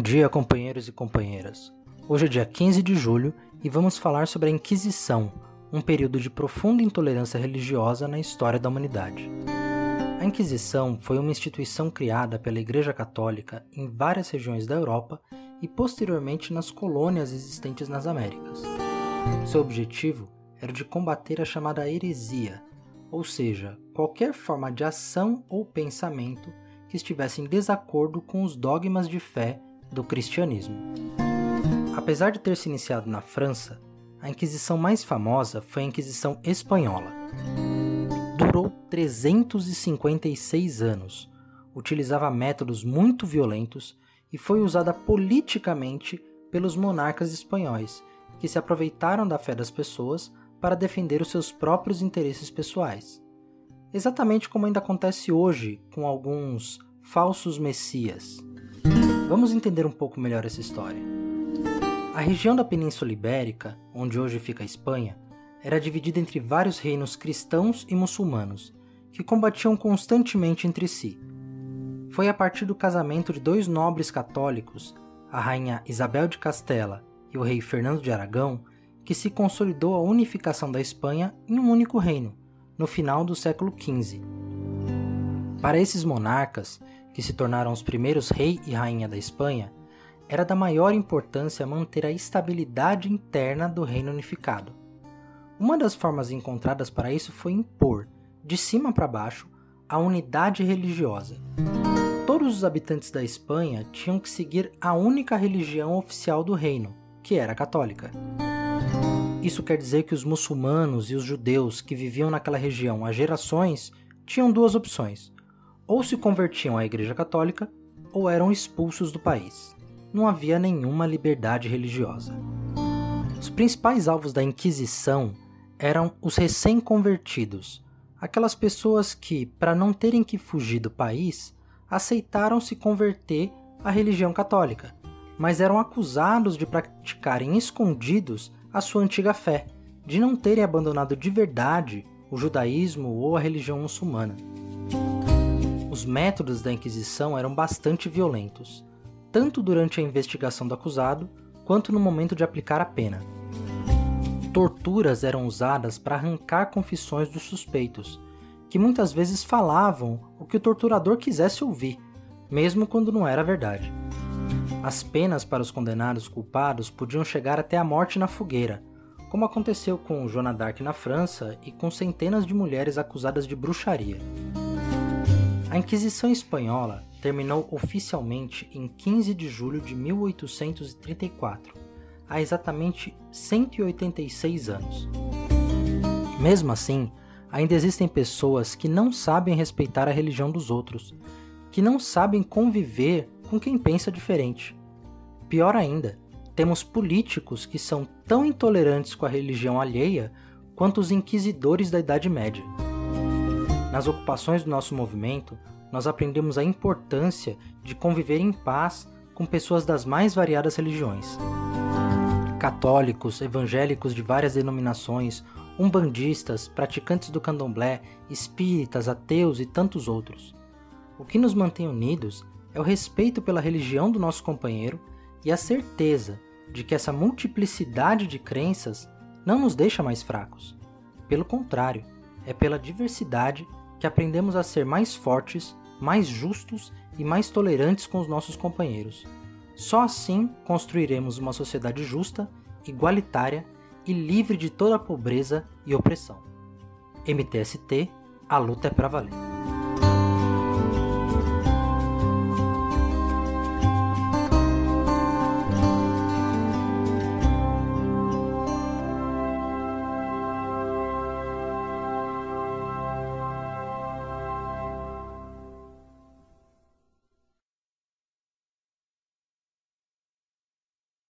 dia, companheiros e companheiras. Hoje é dia 15 de julho e vamos falar sobre a Inquisição, um período de profunda intolerância religiosa na história da humanidade. A Inquisição foi uma instituição criada pela Igreja Católica em várias regiões da Europa e posteriormente nas colônias existentes nas Américas. Seu objetivo era de combater a chamada heresia, ou seja, qualquer forma de ação ou pensamento que estivesse em desacordo com os dogmas de fé do cristianismo. Apesar de ter se iniciado na França, a Inquisição mais famosa foi a Inquisição Espanhola. Durou 356 anos, utilizava métodos muito violentos e foi usada politicamente pelos monarcas espanhóis, que se aproveitaram da fé das pessoas para defender os seus próprios interesses pessoais. Exatamente como ainda acontece hoje com alguns falsos messias. Vamos entender um pouco melhor essa história. A região da Península Ibérica, onde hoje fica a Espanha, era dividida entre vários reinos cristãos e muçulmanos, que combatiam constantemente entre si. Foi a partir do casamento de dois nobres católicos, a rainha Isabel de Castela e o rei Fernando de Aragão, que se consolidou a unificação da Espanha em um único reino, no final do século XV. Para esses monarcas, que se tornaram os primeiros rei e rainha da Espanha, era da maior importância manter a estabilidade interna do reino unificado. Uma das formas encontradas para isso foi impor, de cima para baixo, a unidade religiosa. Todos os habitantes da Espanha tinham que seguir a única religião oficial do reino, que era católica. Isso quer dizer que os muçulmanos e os judeus que viviam naquela região há gerações tinham duas opções: ou se convertiam à Igreja Católica ou eram expulsos do país. Não havia nenhuma liberdade religiosa. Os principais alvos da Inquisição eram os recém-convertidos, aquelas pessoas que, para não terem que fugir do país, aceitaram se converter à religião católica, mas eram acusados de praticarem escondidos a sua antiga fé, de não terem abandonado de verdade o judaísmo ou a religião muçulmana. Os métodos da Inquisição eram bastante violentos, tanto durante a investigação do acusado quanto no momento de aplicar a pena. Torturas eram usadas para arrancar confissões dos suspeitos, que muitas vezes falavam o que o torturador quisesse ouvir, mesmo quando não era verdade. As penas para os condenados culpados podiam chegar até a morte na fogueira, como aconteceu com Joana d'Arc na França e com centenas de mulheres acusadas de bruxaria. A Inquisição Espanhola terminou oficialmente em 15 de julho de 1834, há exatamente 186 anos. Mesmo assim, ainda existem pessoas que não sabem respeitar a religião dos outros, que não sabem conviver com quem pensa diferente. Pior ainda, temos políticos que são tão intolerantes com a religião alheia quanto os inquisidores da Idade Média. Nas ocupações do nosso movimento, nós aprendemos a importância de conviver em paz com pessoas das mais variadas religiões. Católicos, evangélicos de várias denominações, umbandistas, praticantes do candomblé, espíritas, ateus e tantos outros. O que nos mantém unidos é o respeito pela religião do nosso companheiro e a certeza de que essa multiplicidade de crenças não nos deixa mais fracos. Pelo contrário, é pela diversidade que aprendemos a ser mais fortes, mais justos e mais tolerantes com os nossos companheiros. Só assim construiremos uma sociedade justa, igualitária e livre de toda pobreza e opressão. MTST, a luta é para valer.